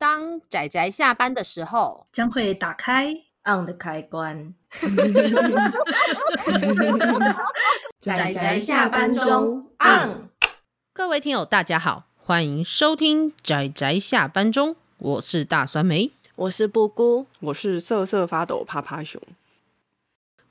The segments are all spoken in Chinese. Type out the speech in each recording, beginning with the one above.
当仔仔下班的时候，将会打开 on 的开关。仔仔下班中 on。各位听友，大家好，欢迎收听仔仔下班中，我是大酸梅，我是布姑，我是瑟瑟发抖趴趴熊。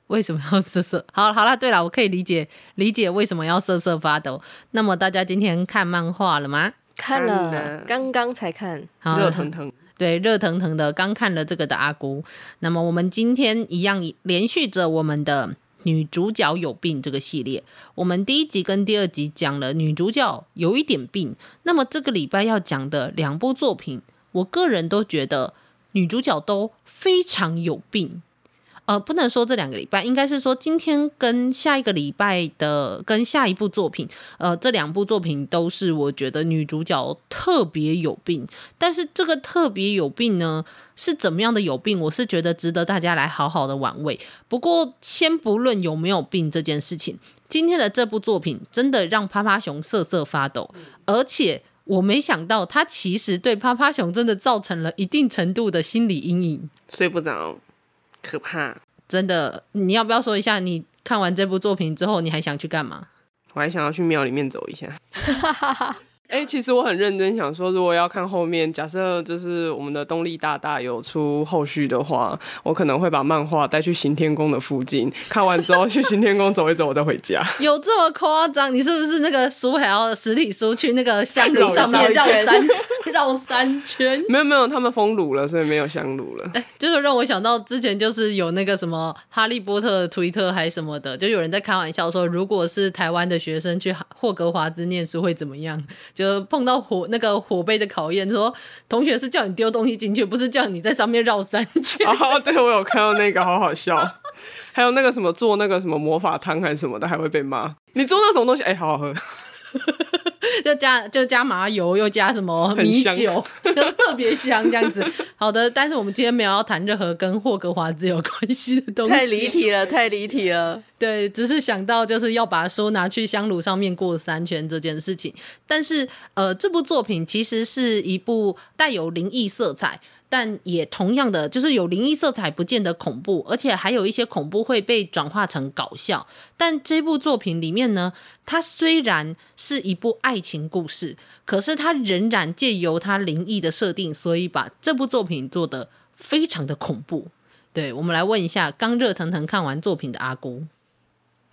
为什么要瑟瑟？好，好了，对了，我可以理解理解为什么要瑟瑟发抖。那么大家今天看漫画了吗？看了，刚刚才看，热腾腾。对，热腾腾的，刚看了这个的阿姑。那么我们今天一样连续着我们的女主角有病这个系列。我们第一集跟第二集讲了女主角有一点病。那么这个礼拜要讲的两部作品，我个人都觉得女主角都非常有病。呃，不能说这两个礼拜，应该是说今天跟下一个礼拜的跟下一部作品，呃，这两部作品都是我觉得女主角特别有病。但是这个特别有病呢，是怎么样的有病？我是觉得值得大家来好好的玩味。不过先不论有没有病这件事情，今天的这部作品真的让趴趴熊瑟瑟发抖，而且我没想到他其实对趴趴熊真的造成了一定程度的心理阴影，睡不着。可怕，真的！你要不要说一下，你看完这部作品之后，你还想去干嘛？我还想要去庙里面走一下。哎、欸，其实我很认真想说，如果要看后面，假设就是我们的动力大大有出后续的话，我可能会把漫画带去行天宫的附近，看完之后去行天宫走一走，我再回家。有这么夸张？你是不是那个书还要实体书去那个香炉上面绕三 绕三圈？没有没有，他们封炉了，所以没有香炉了。哎、欸，就是让我想到之前就是有那个什么哈利波特的推特还是什么的，就有人在开玩笑说，如果是台湾的学生去霍格华兹念书会怎么样？就碰到火那个火杯的考验，说同学是叫你丢东西进去，不是叫你在上面绕三圈。哦，对，我有看到那个，好好笑。还有那个什么做那个什么魔法汤还是什么的，还会被骂。你做那什么东西？哎、欸，好好喝。就加就加麻油，又加什么米酒，就特别香这样子。好的，但是我们今天没有要谈任何跟霍格华兹有关系的东西。太离题了，太离题了。对，只是想到就是要把书拿去香炉上面过三圈这件事情。但是呃，这部作品其实是一部带有灵异色彩。但也同样的，就是有灵异色彩，不见得恐怖，而且还有一些恐怖会被转化成搞笑。但这部作品里面呢，它虽然是一部爱情故事，可是它仍然借由它灵异的设定，所以把这部作品做得非常的恐怖。对，我们来问一下刚热腾腾看完作品的阿姑，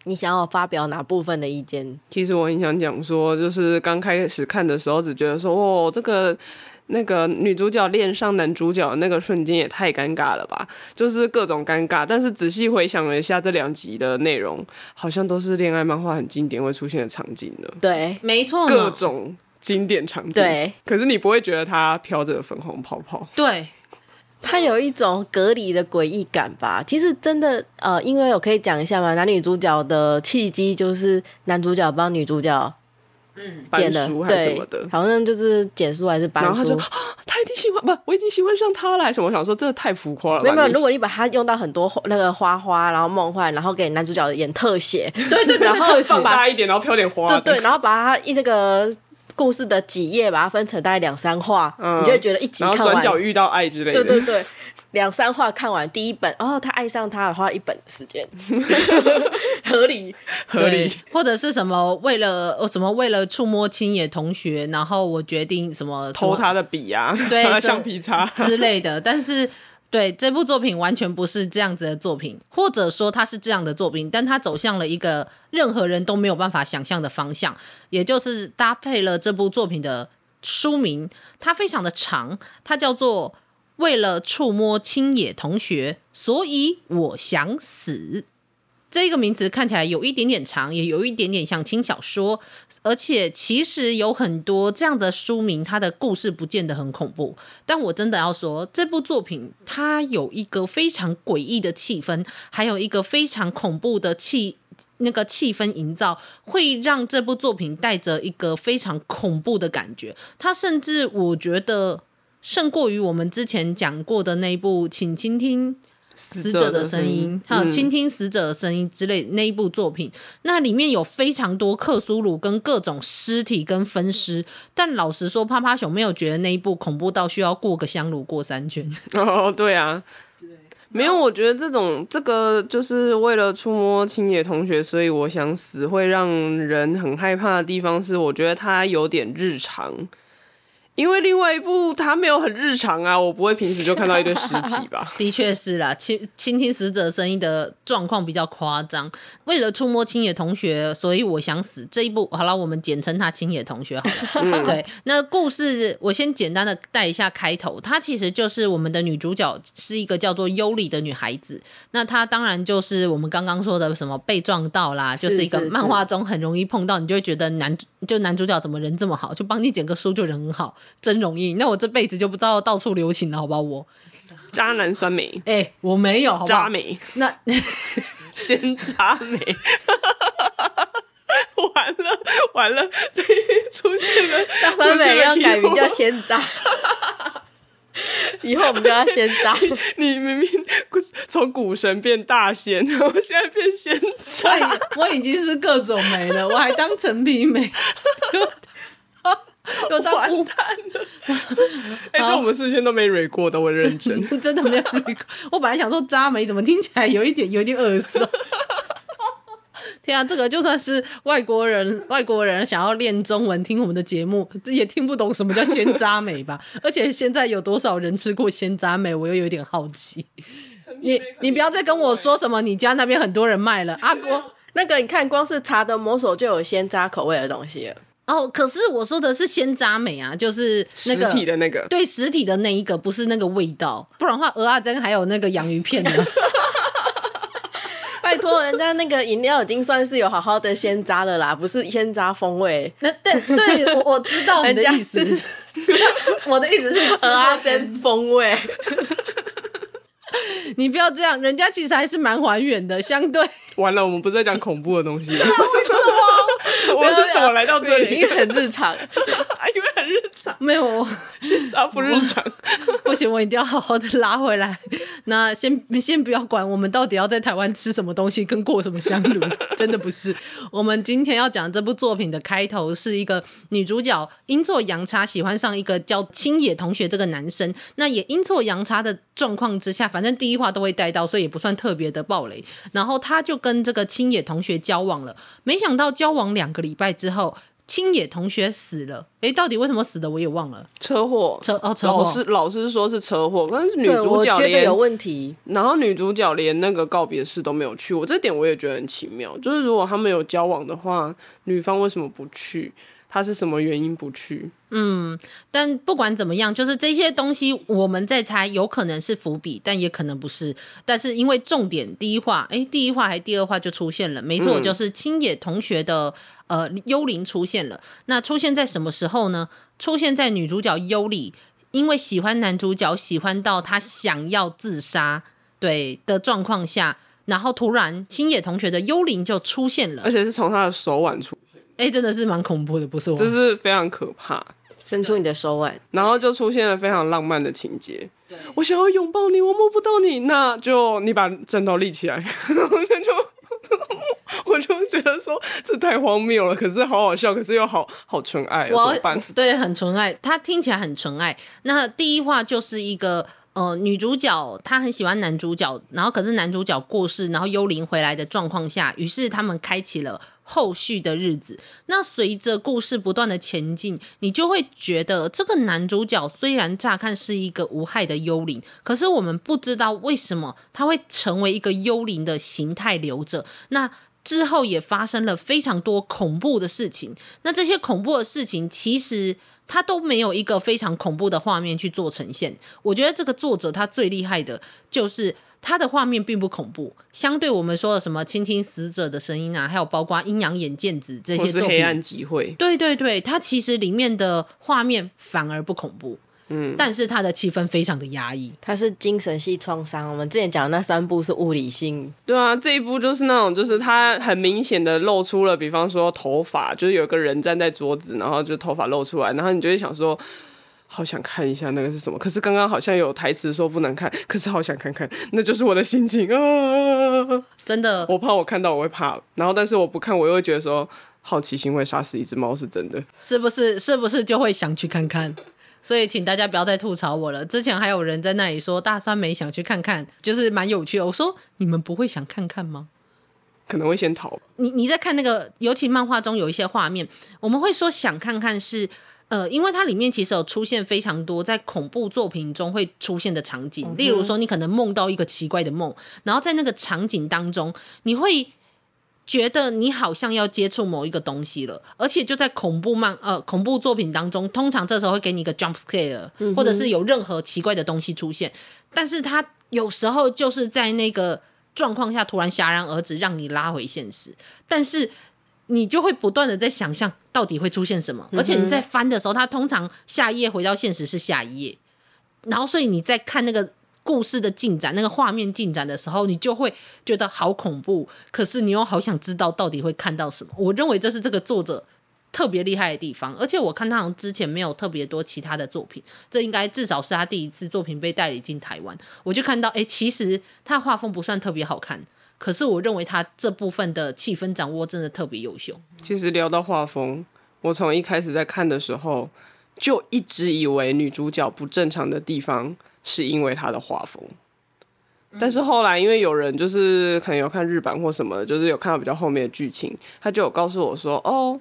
你想要发表哪部分的意见？其实我很想讲说，就是刚开始看的时候，只觉得说，哦，这个。那个女主角恋上男主角的那个瞬间也太尴尬了吧，就是各种尴尬。但是仔细回想了一下这两集的内容，好像都是恋爱漫画很经典会出现的场景了。对，没错，各种经典场景。对，可是你不会觉得它飘着粉红泡泡。对，它有一种隔离的诡异感吧。其实真的，呃，因为我可以讲一下嘛，男女主角的契机就是男主角帮女主角。嗯，搬书还是什么的，好像就是捡书还是搬书。然后他就，他已经喜欢不，我已经喜欢上他了，还是什么？我想说，真的太浮夸了。没有没有，如果你把它用到很多那个花花，然后梦幻，然后给男主角演特写，对对对，然后放大一点，然后飘点花，对对，然后把它一那个故事的几页把它分成大概两三话，嗯，你就会觉得一集看完，然后转角遇到爱之类的，对对对。两三话看完第一本，哦，他爱上他的话，一本的时间，合理合理，或者是什么为了什么为了触摸青野同学，然后我决定什么偷他的笔、啊，对，橡 皮擦 之类的。但是对这部作品完全不是这样子的作品，或者说它是这样的作品，但它走向了一个任何人都没有办法想象的方向，也就是搭配了这部作品的书名，它非常的长，它叫做。为了触摸青野同学，所以我想死。这个名字看起来有一点点长，也有一点点像轻小说。而且其实有很多这样的书名，它的故事不见得很恐怖。但我真的要说，这部作品它有一个非常诡异的气氛，还有一个非常恐怖的气那个气氛营造，会让这部作品带着一个非常恐怖的感觉。它甚至我觉得。胜过于我们之前讲过的那一部，请倾听死者的声音，还有倾听死者的声音之类那一部作品，嗯，那里面有非常多克苏鲁跟各种尸体跟分尸，但老实说，趴趴熊没有觉得那一部恐怖到需要过个香炉过三圈。哦，对啊，对，没有，我觉得这种这个就是为了触摸青野同学，所以我想死会让人很害怕的地方是，我觉得他有点日常。因为另外一部它没有很日常啊，我不会平时就看到一堆尸体吧？的确是啦，倾倾听死者声音的状况比较夸张。为了触摸青野同学，所以我想死这一部好了，我们简称他青野同学好了。嗯、对，那故事我先简单的带一下开头，它其实就是我们的女主角是一个叫做优里的女孩子。那她当然就是我们刚刚说的什么被撞到啦，就是一个漫画中很容易碰到，你就会觉得男就男主角怎么人这么好，就帮你捡个书就人很好。真容易，那我这辈子就不知道到处留情了，好不好？我渣男酸梅，哎、欸，我没有，好吧？渣梅，那 先渣梅，完 了完了，这出现了，酸梅要改名叫先渣，以后我们都要先渣。你明明从股神变大仙，然后现在变先渣，哎，我已经是各种梅了，我还当陈皮梅。又到完蛋了！哎、欸，这我们事先都没蕊过的，我认真，真的没有蕊过。我本来想说渣梅，怎么听起来有一点有一点耳熟？天啊，这个就算是外国人，外国人想要练中文听我们的节目，也听不懂什么叫鲜渣梅吧？而且现在有多少人吃过鲜渣梅，我又有点好奇。你你不要再跟我说什么，你家那边很多人卖了。阿国，那个你看，光是茶的魔手就有鲜渣口味的东西了。哦，可是我说的是鲜渣美啊，就是那个实体的那个，对，实体的那一个，不是那个味道，不然的话，蚵仔煎还有那个洋芋片呢。拜托，人家那个饮料已经算是有好好的鲜渣了啦，不是鲜渣风味。那对对，我我知道你的意思。我的意思是蚵仔煎风味。你不要这样，人家其实还是蛮还原的，相对。完了，我们不是在讲恐怖的东西。为什么？我是怎么来到这里？因为很日常，因为很日常。没有，现在不日常。不行，我一定要好好的拉回来。那先先不要管我们到底要在台湾吃什么东西，跟过什么香炉，真的不是。我们今天要讲这部作品的开头，是一个女主角阴错阳差喜欢上一个叫青野同学这个男生，那也阴错阳差的状况之下，反正第一话都会带到，所以也不算特别的暴雷。然后他就跟这个青野同学交往了，没想到交往两个礼拜之后，青野同学死了。诶，到底为什么死的？我也忘了。车祸，车哦，车祸。老师老师说是车祸，但是女主角连有问题，然后女主角连那个告别式都没有去。我这点我也觉得很奇妙，就是如果他们有交往的话，女方为什么不去？他是什么原因不去？嗯，但不管怎么样，就是这些东西我们在猜，有可能是伏笔，但也可能不是。但是因为重点第一话，哎，第一话还第二话就出现了，没错，就是青野同学的呃幽灵出现了。那出现在什么时候呢？出现在女主角优里，因为喜欢男主角，喜欢到他想要自杀，对的状况下，然后突然青野同学的幽灵就出现了，而且是从他的手腕出。哎、欸，真的是蛮恐怖的，不是我？这是非常可怕，伸出你的手腕，然后就出现了非常浪漫的情节。我想要拥抱你，我摸不到你，那就你把枕头立起来，然后就我就觉得说这太荒谬了，可是好好笑，可是又好好纯爱，怎么办？对，很纯爱，他听起来很纯爱。那第一话就是一个。呃，女主角她很喜欢男主角，然后可是男主角过世，然后幽灵回来的状况下，于是他们开启了后续的日子。那随着故事不断的前进，你就会觉得这个男主角虽然乍看是一个无害的幽灵，可是我们不知道为什么他会成为一个幽灵的形态留着。那之后也发生了非常多恐怖的事情。那这些恐怖的事情其实。他都没有一个非常恐怖的画面去做呈现。我觉得这个作者他最厉害的就是他的画面并不恐怖，相对我们说的什么倾听死者的声音啊，还有包括阴阳眼剑子这些作品，黑暗集会，对对对，他其实里面的画面反而不恐怖。嗯，但是他的气氛非常的压抑，他是精神系创伤。我们之前讲的那三部是物理性，对啊，这一部就是那种，就是他很明显的露出了，比方说头发，就是有个人站在桌子，然后就头发露出来，然后你就会想说，好想看一下那个是什么。可是刚刚好像有台词说不能看，可是好想看看，那就是我的心情啊！真的，我怕我看到我会怕，然后但是我不看，我又会觉得说好奇心会杀死一只猫，是真的，是不是？是不是就会想去看看？所以请大家不要再吐槽我了。之前还有人在那里说大酸梅想去看看，就是蛮有趣的。我说你们不会想看看吗？可能会先逃。你你在看那个，尤其漫画中有一些画面，我们会说想看看是，呃，因为它里面其实有出现非常多在恐怖作品中会出现的场景，例如说你可能梦到一个奇怪的梦，然后在那个场景当中，你会觉得你好像要接触某一个东西了，而且就在恐怖漫呃恐怖作品当中，通常这时候会给你一个 jump scare，或者是有任何奇怪的东西出现，但是它有时候就是在那个。状况下突然戛然而止，让你拉回现实，但是你就会不断的在想象到底会出现什么，而且你在翻的时候，它通常下一页回到现实是下一页，然后所以你在看那个故事的进展、那个画面进展的时候，你就会觉得好恐怖，可是你又好想知道到底会看到什么。我认为这是这个作者。特别厉害的地方，而且我看他好像之前没有特别多其他的作品，这应该至少是他第一次作品被代理进台湾。我就看到，哎、其实他画风不算特别好看，可是我认为他这部分的气氛掌握真的特别优秀。其实聊到画风，我从一开始在看的时候就一直以为女主角不正常的地方是因为他的画风，但是后来因为有人就是可能有看日版或什么，就是有看到比较后面的剧情，他就有告诉我说，哦。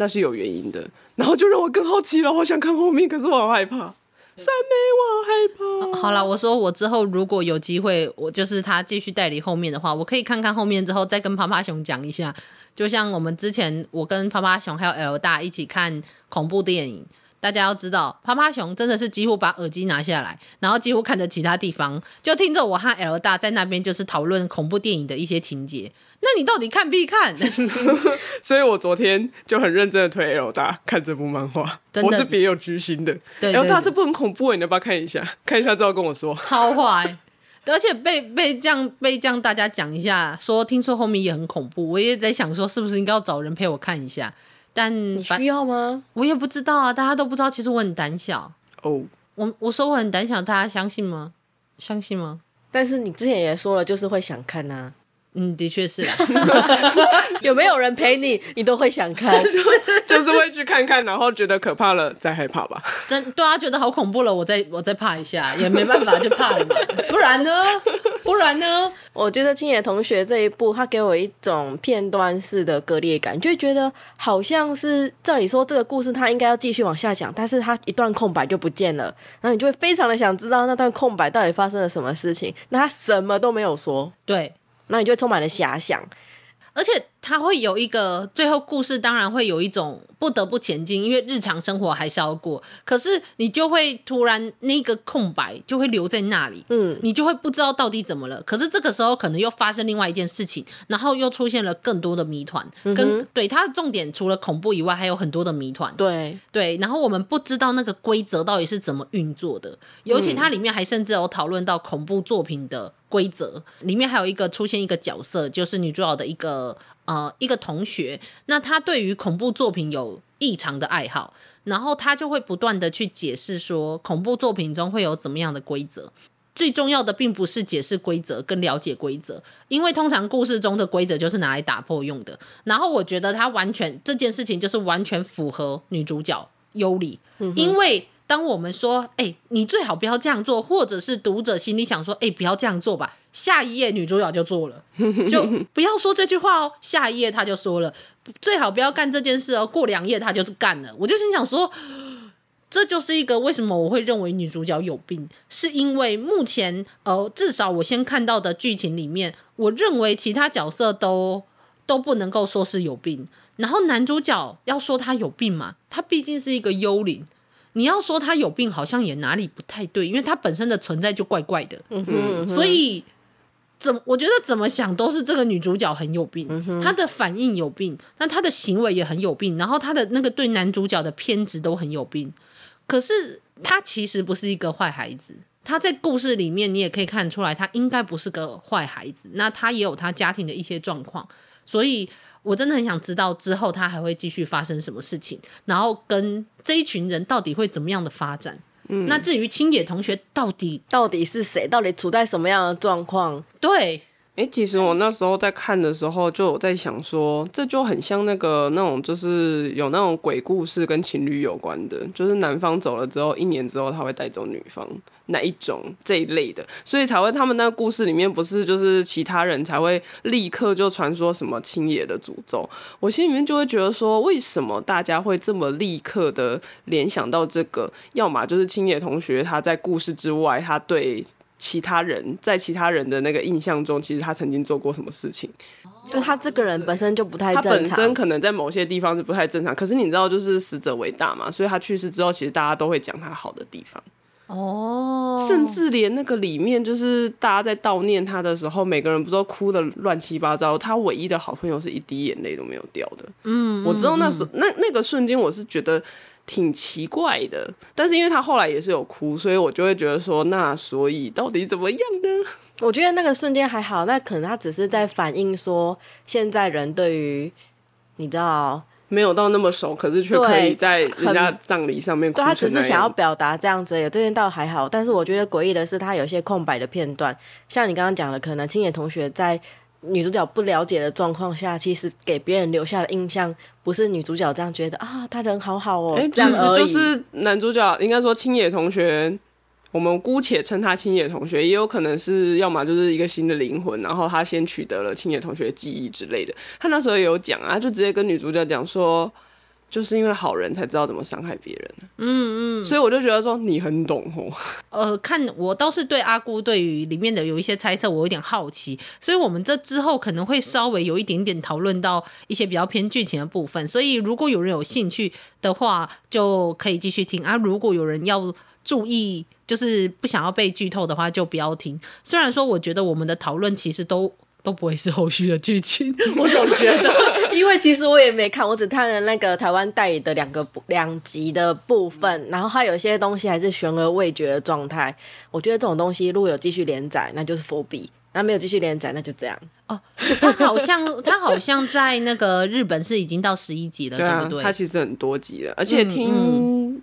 那是有原因的，然后就让我更好奇了，好想看后面，可是我好害怕。三妹，我好害怕。好了，我说我之后如果有机会，我就是他继续代理后面的话，我可以看看后面之后再跟趴趴熊讲一下。就像我们之前，我跟趴趴熊还有 L 大一起看恐怖电影。大家要知道，趴趴熊真的是几乎把耳机拿下来，然后几乎看着其他地方，就听着我和 L 大在那边就是讨论恐怖电影的一些情节。那你到底看必看？所以我昨天就很认真的推 L 大看这部漫画，我是别有居心的。对，L 大这部很恐怖，你要不要看一下？看一下之后跟我说。超坏，而且被被这样被这样大家讲一下，说听说后面也很恐怖，我也在想说是不是应该要找人陪我看一下。但你需要吗？我也不知道啊，大家都不知道。其实我很胆小哦。Oh. 我我说我很胆小，大家相信吗？相信吗？但是你之前也说了，就是会想看呐、啊。嗯，的确是。有没有人陪你，你都会想看，就是会去看看，然后觉得可怕了再害怕吧。真对啊，觉得好恐怖了，我再我再怕一下，也没办法，就怕了嘛。不然呢？不然呢？我觉得青野同学这一部，他给我一种片段式的割裂感，就觉得好像是照理说这个故事他应该要继续往下讲，但是他一段空白就不见了，然后你就会非常的想知道那段空白到底发生了什么事情。那他什么都没有说，对。那你就充满了遐想，而且它会有一个最后故事，当然会有一种不得不前进，因为日常生活还是要过。可是你就会突然那个空白就会留在那里，嗯，你就会不知道到底怎么了。可是这个时候可能又发生另外一件事情，然后又出现了更多的谜团。跟、嗯、对它的重点除了恐怖以外，还有很多的谜团。对对，然后我们不知道那个规则到底是怎么运作的，尤其它里面还甚至有讨论到恐怖作品的。规则里面还有一个出现一个角色，就是女主角的一个呃一个同学。那她对于恐怖作品有异常的爱好，然后她就会不断的去解释说恐怖作品中会有怎么样的规则。最重要的并不是解释规则跟了解规则，因为通常故事中的规则就是拿来打破用的。然后我觉得他完全这件事情就是完全符合女主角优里，嗯、因为。当我们说“哎、你最好不要这样做”，或者是读者心里想说“哎、不要这样做吧”，下一页女主角就做了，就不要说这句话哦。下一页她就说了“最好不要干这件事哦”，过两页她就干了。我就心想说，这就是一个为什么我会认为女主角有病，是因为目前呃，至少我先看到的剧情里面，我认为其他角色都都不能够说是有病。然后男主角要说他有病嘛，他毕竟是一个幽灵。你要说他有病，好像也哪里不太对，因为他本身的存在就怪怪的。嗯哼，嗯哼，所以怎么我觉得怎么想都是这个女主角很有病，嗯，她的反应有病，那她的行为也很有病，然后她的那个对男主角的偏执都很有病。可是她其实不是一个坏孩子，她在故事里面你也可以看出来，她应该不是个坏孩子。那她也有她家庭的一些状况。所以我真的很想知道之后他还会继续发生什么事情，然后跟这一群人到底会怎么样的发展。嗯，那至于青野同学到底到底是谁，到底处在什么样的状况？对。哎、其实我那时候在看的时候，就有在想说，这就很像那个那种，就是有那种鬼故事跟情侣有关的，就是男方走了之后，一年之后他会带走女方，哪一种这一类的，所以才会他们那个故事里面不是就是其他人才会立刻就传说什么青野的诅咒，我心里面就会觉得说，为什么大家会这么立刻的联想到这个？要么就是青野同学他在故事之外，他对。其他人在其他人的那个印象中，其实他曾经做过什么事情？就他这个人本身就不太正常，他本身可能在某些地方是不太正常。可是你知道，就是死者为大嘛，所以他去世之后，其实大家都会讲他好的地方。哦，甚至连那个里面，就是大家在悼念他的时候，每个人不都哭的乱七八糟？他唯一的好朋友是一滴眼泪都没有掉的。嗯，我知道那时候那那个瞬间，我是觉得。挺奇怪的，但是因为他后来也是有哭，所以我就会觉得说，那所以到底怎么样呢？我觉得那个瞬间还好，那可能他只是在反映说，现在人对于你知道没有到那么熟，可是却可以在人家葬礼上面哭。对，他只是想要表达这样子，也这件倒还好。但是我觉得诡异的是，他有些空白的片段，像你刚刚讲的，可能青野同学在。女主角不了解的状况下，其实给别人留下的印象不是女主角这样觉得啊，他人好好哦。哎、欸，其实就是男主角应该说青野同学，我们姑且称他青野同学，也有可能是要么就是一个新的灵魂，然后他先取得了青野同学的记忆之类的。他那时候也有讲啊，就直接跟女主角讲说。就是因为好人才知道怎么伤害别人，嗯嗯，所以我就觉得说你很懂哦。呃，看我倒是对阿姑对于里面的有一些猜测，我有点好奇，所以我们这之后可能会稍微有一点点讨论到一些比较偏剧情的部分，所以如果有人有兴趣的话，就可以继续听啊。如果有人要注意，就是不想要被剧透的话，就不要听。虽然说我觉得我们的讨论其实都。都不会是后续的剧情，我总觉得，因为其实我也没看，我只看了那个台湾代理的两个两集的部分，然后它有一些东西还是悬而未决的状态。我觉得这种东西如果有继续连载，那就是伏笔；那没有继续连载，那就这样。哦，它好像它好像在那个日本是已经到十一集了，对，啊、对不对？它其实很多集了，而且听。嗯嗯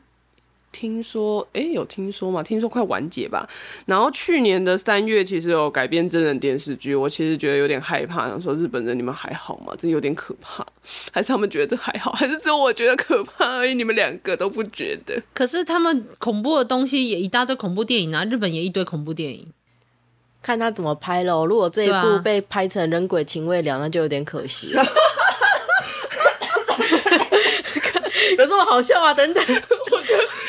听说，哎、欸，有听说吗？听说快完结吧。然后去年的三月，其实有改编真人电视剧，我其实觉得有点害怕，想说日本人你们还好吗？这有点可怕，还是他们觉得这还好，还是只有我觉得可怕而已？你们两个都不觉得？可是他们恐怖的东西也一大堆恐怖电影啊，日本也一堆恐怖电影，看他怎么拍喽。如果这一部被拍成人鬼情未了，那就有点可惜了。有这么好笑啊？等等，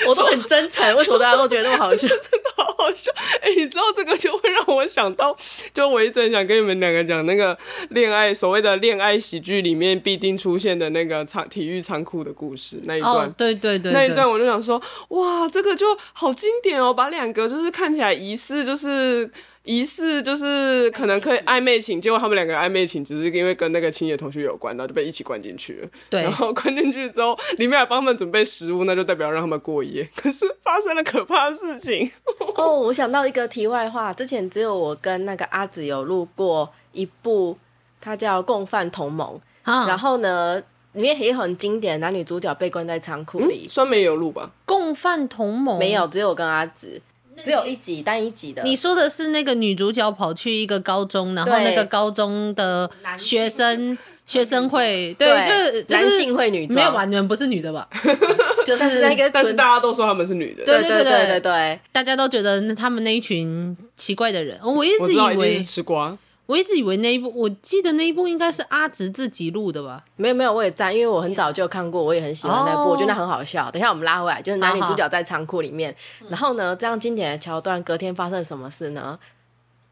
我都很真诚，为什么大家都觉得那么好笑？真的好好笑！哎、欸，你知道这个就会让我想到，就我一直很想跟你们两个讲那个恋爱所谓的恋爱喜剧里面必定出现的那个仓体育仓库的故事那一段。哦，对对对，对，那一段我就想说，哇，这个就好经典哦，把两个就是看起来疑似就是。疑似就是可能可以暧昧情，结果他们两个暧昧情只是因为跟那个青野同学有关，然后就被一起关进去了。对，然后关进去之后，里面还帮他们准备食物，那就代表让他们过夜。可是发生了可怕的事情。哦，我想到一个题外话，之前只有我跟那个阿紫有录过一部，它叫《共犯同盟》啊。然后呢，里面也很经典，男女主角被关在仓库里。酸梅有录吧？《共犯同盟》没有，只有我跟阿紫。只有一集单一集的。你说的是那个女主角跑去一个高中，然后那个高中的学生学生会，对，就就是男性会女装，没有吧？你们不是女的吧？就是那个，但是大家都说他们是女的。对对对对对对，大家都觉得他们那一群奇怪的人，我一直以为是吃瓜。我一直以为那一部，我记得那一部应该是阿直自己录的吧？没有没有，我也在，因为我很早就看过，我也很喜欢那部，oh. 我觉得那很好笑。等一下我们拉回来，就是男女主角在仓库里面，oh. 然后呢，这样经典的桥段，隔天发生什么事呢？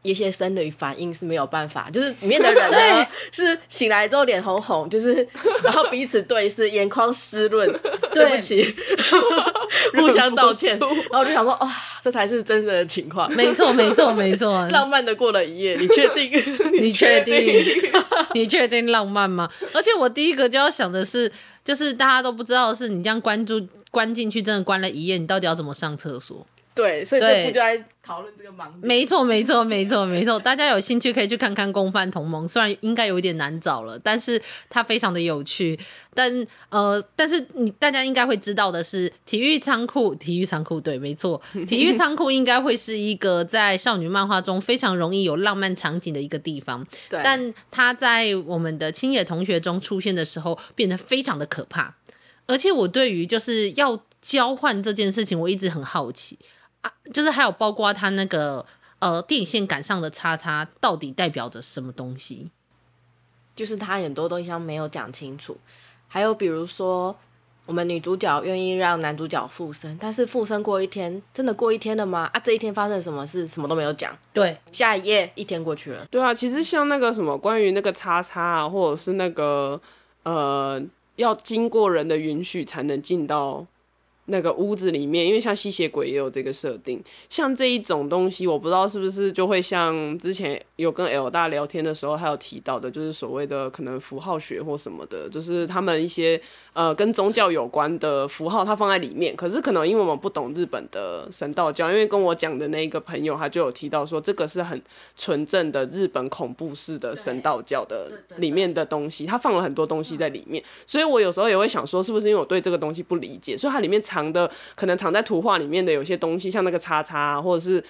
一些生理反应是没有办法，就是里面的人呢 是醒来之后脸红红，就是然后彼此对视，眼眶湿润，对不起，互相道歉，然后我就想说，哇，这才是真的情况，没错，没错，没错，浪漫的过了一夜，你确定？你确定？你确定浪漫吗？而且我第一个就要想的是，就是大家都不知道的是，你这样关注关进去，真的关了一夜，你到底要怎么上厕所？对，所以这部就在讨论这个盲点。没错，没错，没错，没错。大家有兴趣可以去看看《共犯同盟》，虽然应该有一点难找了，但是它非常的有趣。但呃，但是你大家应该会知道的是，体育仓库，体育仓库，对，没错，体育仓库应该会是一个在少女漫画中非常容易有浪漫场景的一个地方。对，但它在我们的青野同学中出现的时候，变得非常的可怕。而且我对于就是要交换这件事情，我一直很好奇。啊，就是还有包括他那个呃电线杆上的叉叉到底代表着什么东西？就是他很多东西他没有讲清楚。还有比如说，我们女主角愿意让男主角附身，但是附身过一天，真的过一天了吗？啊，这一天发生什么事，什么都没有讲。对，下一页一天过去了。对啊，其实像那个什么关于那个叉叉啊，或者是那个呃要经过人的允许才能进到。那个屋子里面，因为像吸血鬼也有这个设定，像这一种东西，我不知道是不是就会像之前有跟 L 大聊天的时候，还有提到的，就是所谓的可能符号学或什么的，就是他们一些呃跟宗教有关的符号，它放在里面。可是可能因为我们不懂日本的神道教，因为跟我讲的那一个朋友，他就有提到说，这个是很纯正的日本恐怖式的神道教的里面的东西，他放了很多东西在里面，所以我有时候也会想说，是不是因为我对这个东西不理解，所以它里面。藏的可能藏在图画里面的有些东西，像那个叉叉，或者是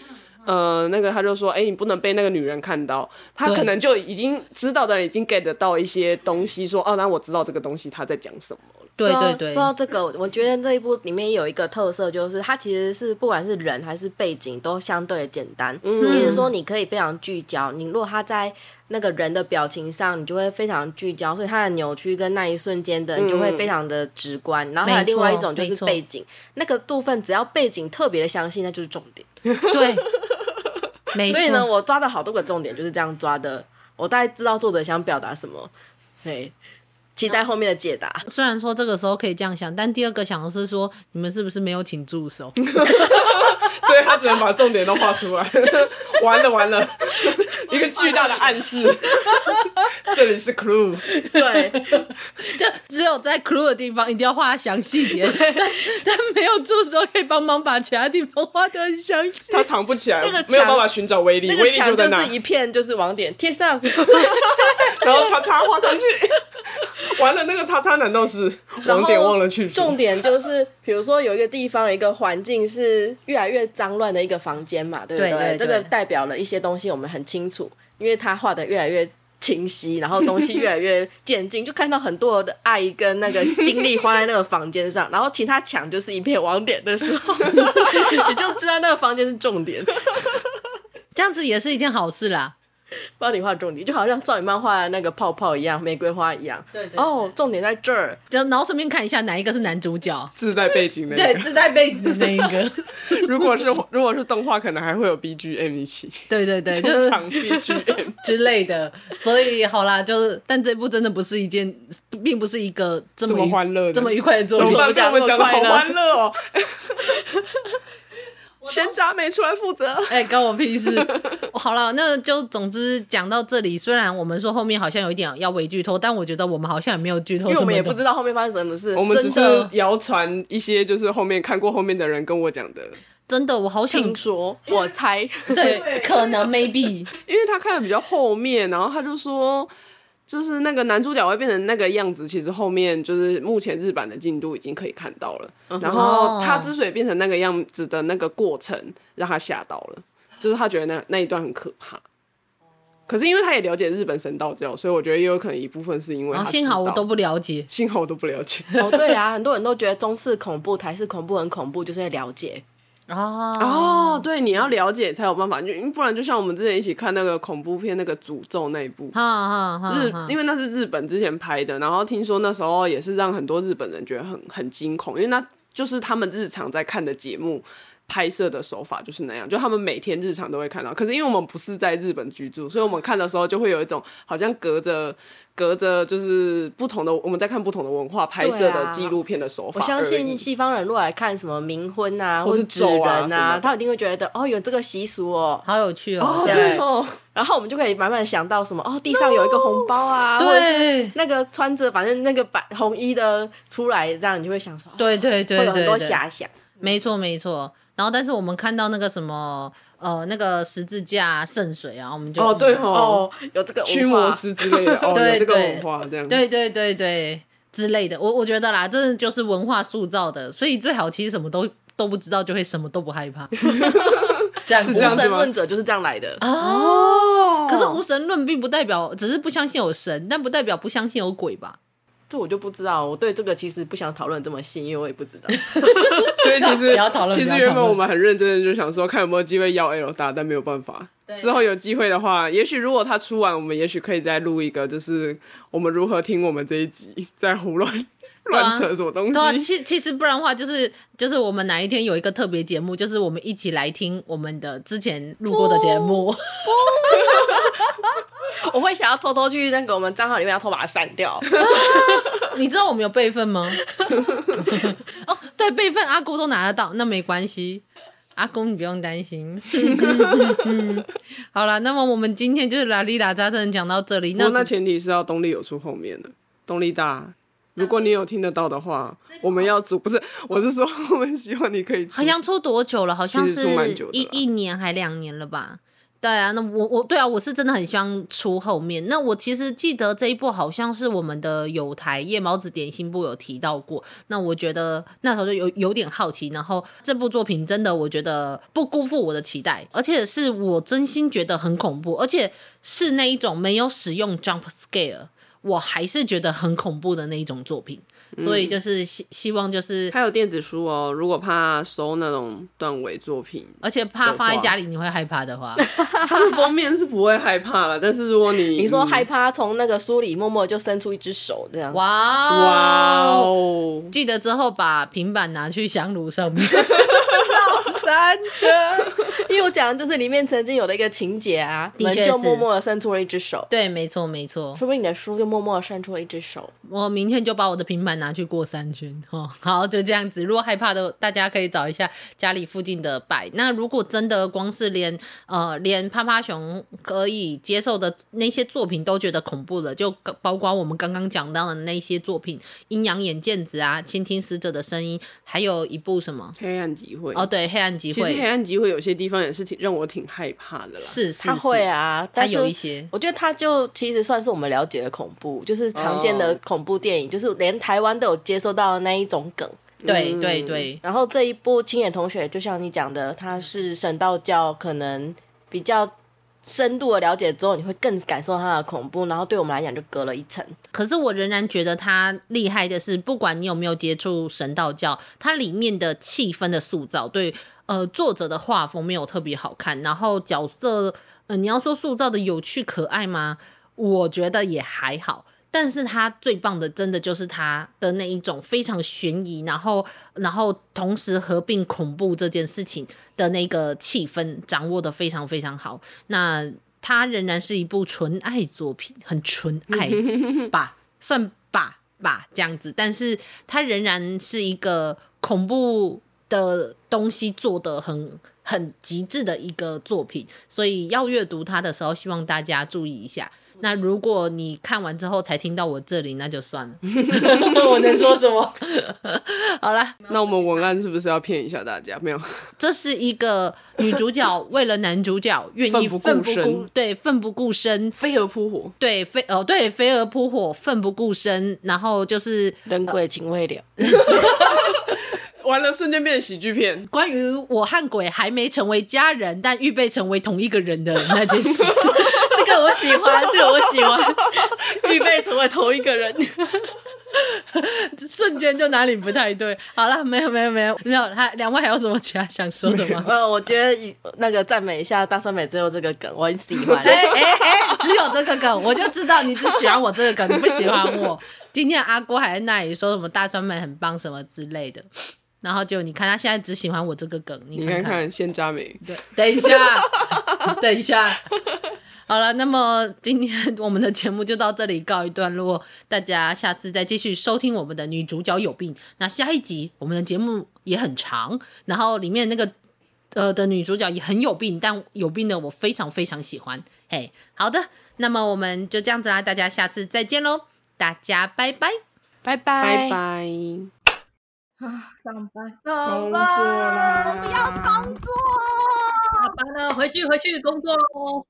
呃那个，他就说，哎、欸，你不能被那个女人看到。他可能就已经知道的人已经 get 到一些东西，说，哦，那我知道这个东西他在讲什么了。对对对。说到这个，我觉得这一部里面有一个特色，就是它其实是不管是人还是背景都相对的简单。嗯。意思说，你可以非常聚焦。你如果他在。那个人的表情上，你就会非常聚焦，所以他的扭曲跟那一瞬间的，你就会非常的直观。嗯、然后还有另外一种就是背景，那个部分只要背景特别的详细，那就是重点。对，没错。所以呢，我抓到好多个重点就是这样抓的，我大概知道作者想表达什么。对，期待后面的解答。虽然说这个时候可以这样想，但第二个想的是说，你们是不是没有请助手？所以他只能把重点都画出来。完了完了。一个巨大的暗示，这里是 clue，对，就只有在 clue 的地方一定要画详细点，但但没有助手可以帮忙把其他地方画的很详细，他藏不起来，那个没有办法寻找威力，威力就在，就是一片就是网点贴上，然后叉叉画上去，完了那个叉叉难道是网点忘了去？重点就是，比如说有一个地方有一个环境是越来越脏乱的一个房间嘛，对不对？对对对，这个代表了一些东西，我们很清楚。因为他画的越来越清晰，然后东西越来越渐进，就看到很多的爱跟那个精力花在那个房间上，然后其他墙就是一片网点的时候，你就知道那个房间是重点。这样子也是一件好事啦。帮你画重点，就好像少女漫画的那个泡泡一样，玫瑰花一样。对对，对。哦，oh, 重点在这儿，就然后顺便看一下哪一个是男主角，自带背景的。对，自带背景的那一个。如果是如果是动画，可能还会有 BGM 一起。对对对，就是场 BGM 之类的。所以好啦，就是但这部真的不是一件，并不是一个这么欢乐、这么愉快的作品。我们讲的好欢乐哦。先渣没出来负责，哎、欸，关我屁事。好了，那就总之讲到这里。虽然我们说后面好像有一点要微剧透，但我觉得我们好像也没有剧透，因为我们也不知道后面发生什么事。我们只是谣传一些，就是后面看过后面的人跟我讲的。真的，我好想听说，我猜，对，可能 maybe，因为他看的比较后面，然后他就说。就是那个男主角会变成那个样子，其实后面就是目前日版的进度已经可以看到了。Uh huh. 然后他之所以变成那个样子的那个过程，让他吓到了，就是他觉得那那一段很可怕。可是因为他也了解日本神道教，所以我觉得也有可能一部分是因为幸好我都不了解，幸好我都不了解。哦，对啊，很多人都觉得中式恐怖、台式恐怖很恐怖，就是因为了解。哦哦，对，你要了解才有办法，就不然就像我们之前一起看那个恐怖片，那个诅咒那一部，日，因为那是日本之前拍的，然后听说那时候也是让很多日本人觉得很很惊恐，因为那就是他们日常在看的节目。拍摄的手法就是那样，就他们每天日常都会看到。可是因为我们不是在日本居住，所以我们看的时候就会有一种好像隔着隔着就是不同的我们在看不同的文化拍摄的纪录片的手法。我相信西方人如果来看什么冥婚啊，或是纸人啊，他一定会觉得哦，有这个习俗哦，好有趣哦。对哦。然后我们就可以慢慢想到什么哦，地上有一个红包啊，对，或者是那个穿着反正那个白红衣的出来，这样你就会想说，对对对对，会有很多遐想。没错没错。然后但是我们看到那个什么呃那个十字架圣水啊，我们就哦对哦哦，有这个驱魔师之类的，哦，对 有这个对文化这样。对对对对之类的，我我觉得啦，这就是文化塑造的，所以最好其实什么都都不知道，就会什么都不害怕。这样无神是这样子吗论者就是这样来的。哦，可是无神论并不代表只是不相信有神，但不代表不相信有鬼吧？这我就不知道，我对这个其实不想讨论这么细，因为我也不知道。所以其实要讨论其实原本我们很认真的就想说，看有没有机会要 L 大，但没有办法。对之后有机会的话，也许如果他出完，我们也许可以再录一个，就是我们如何听我们这一集在胡乱乱扯什么东西。对啊，其其实不然的话，就是就是我们哪一天有一个特别节目，就是我们一起来听我们的之前录过的节目。我会想要偷偷去那个我们账号里面要偷把它删掉。你知道我们有备份吗？哦，对，备份阿姑都拿得到，那没关系。阿公，你不用担心。好了，那么我们今天就是拉里拉扎真讲到这里。那那前提是要动力有出后面的，动力大。如果你有听得到的话，我们要组不是，我是说我们希望你可以出。好像出多久了？好像是一一年还两年了吧？对啊，那我我对啊，我是真的很希望出后面。那我其实记得这一部好像是我们的有台夜猫子点心部有提到过。那我觉得那时候就有有点好奇，然后这部作品真的我觉得不辜负我的期待，而且是我真心觉得很恐怖，而且是那一种没有使用 jump scare，我还是觉得很恐怖的那一种作品。所以就是希希望就是，他有电子书哦，如果怕收那种断尾作品，而且怕放在家里你会害怕的话，它的封面是不会害怕了。但是如果你你说害嗯怕从那个书里默默就伸出一只手这样，哇哇哦！哦，记得之后把平板拿去香炉上面 绕三圈。因为我讲的就是里面曾经有的一个情节啊，的确门就默默的伸出了一只手，对，没错没错。说不定你的书就默默的伸出了一只手。我明天就把我的平板拿去过三圈哦。好，就这样子。如果害怕的，大家可以找一下家里附近的摆。那如果真的光是连呃连趴趴熊可以接受的那些作品都觉得恐怖了，就包括我们刚刚讲到的那些作品，《阴阳眼见子》啊，《倾听死者的声音》，还有一部什么？黑暗集会哦，对，《黑暗集会其实黑》暗集会有些地方也是挺让我挺害怕的啦。是是他会啊，他但有一些。我觉得他就其实算是我们了解的恐怖，就是常见的恐怖电影，就是连台湾都有接收到的那一种梗。对嗯对对，然后这一部《青眼同学》，就像你讲的，他是神道教，可能比较深度的了解之后，你会更感受它的恐怖，然后对我们来讲就隔了一层。可是我仍然觉得它厉害的是，不管你有没有接触神道教，它里面的气氛的塑造，对呃作者的画风没有特别好看，然后角色呃你要说塑造的有趣可爱吗？我觉得也还好。但是他最棒的，真的就是他的那一种非常悬疑，然后然后同时合并恐怖这件事情的那个气氛掌握的非常非常好。那它仍然是一部纯爱作品，很纯爱 吧，算吧吧这样子。但是它仍然是一个恐怖的东西做的很很极致的一个作品，所以要阅读它的时候，希望大家注意一下。那如果你看完之后才听到我这里，那就算了。我能说什么？好了，那我们文案是不是要骗一下大家？没有，这是一个女主角为了男主角愿意奋奋不不顾身顾对奋不顾身，飞蛾扑火。对飞哦对飞蛾扑火，奋不顾身，然后就是人鬼情未了，完了，瞬间变成喜剧片。关于我和鬼还没成为家人，但预备成为同一个人的那件事。这个我喜欢，这个我喜欢，预备成为同一个人。瞬间就哪里不太对。好了，没有没有没有没有，还两位还有什么其他想说的吗？呃，我觉得以那个赞美一下大酸美只有这个梗，我很喜欢。哎哎哎，只有这个梗，我就知道你只喜欢我这个梗，你不喜欢我。今天阿郭还在那里说什么大酸美很棒什么之类的，然后就你看他现在只喜欢我这个梗，你看你看看现佳美，对，等一下，等一下。好了，那么今天我们的节目就到这里告一段落，大家下次再继续收听我们的女主角有病。那下一集我们的节目也很长，然后里面那个呃的女主角也很有病，但有病的我非常非常喜欢。嘿，好的，那么我们就这样子啦，大家下次再见喽，大家拜拜。拜拜拜。拜。啊，上班，工作上班，我们要工作，下班了，回去回去工作喽。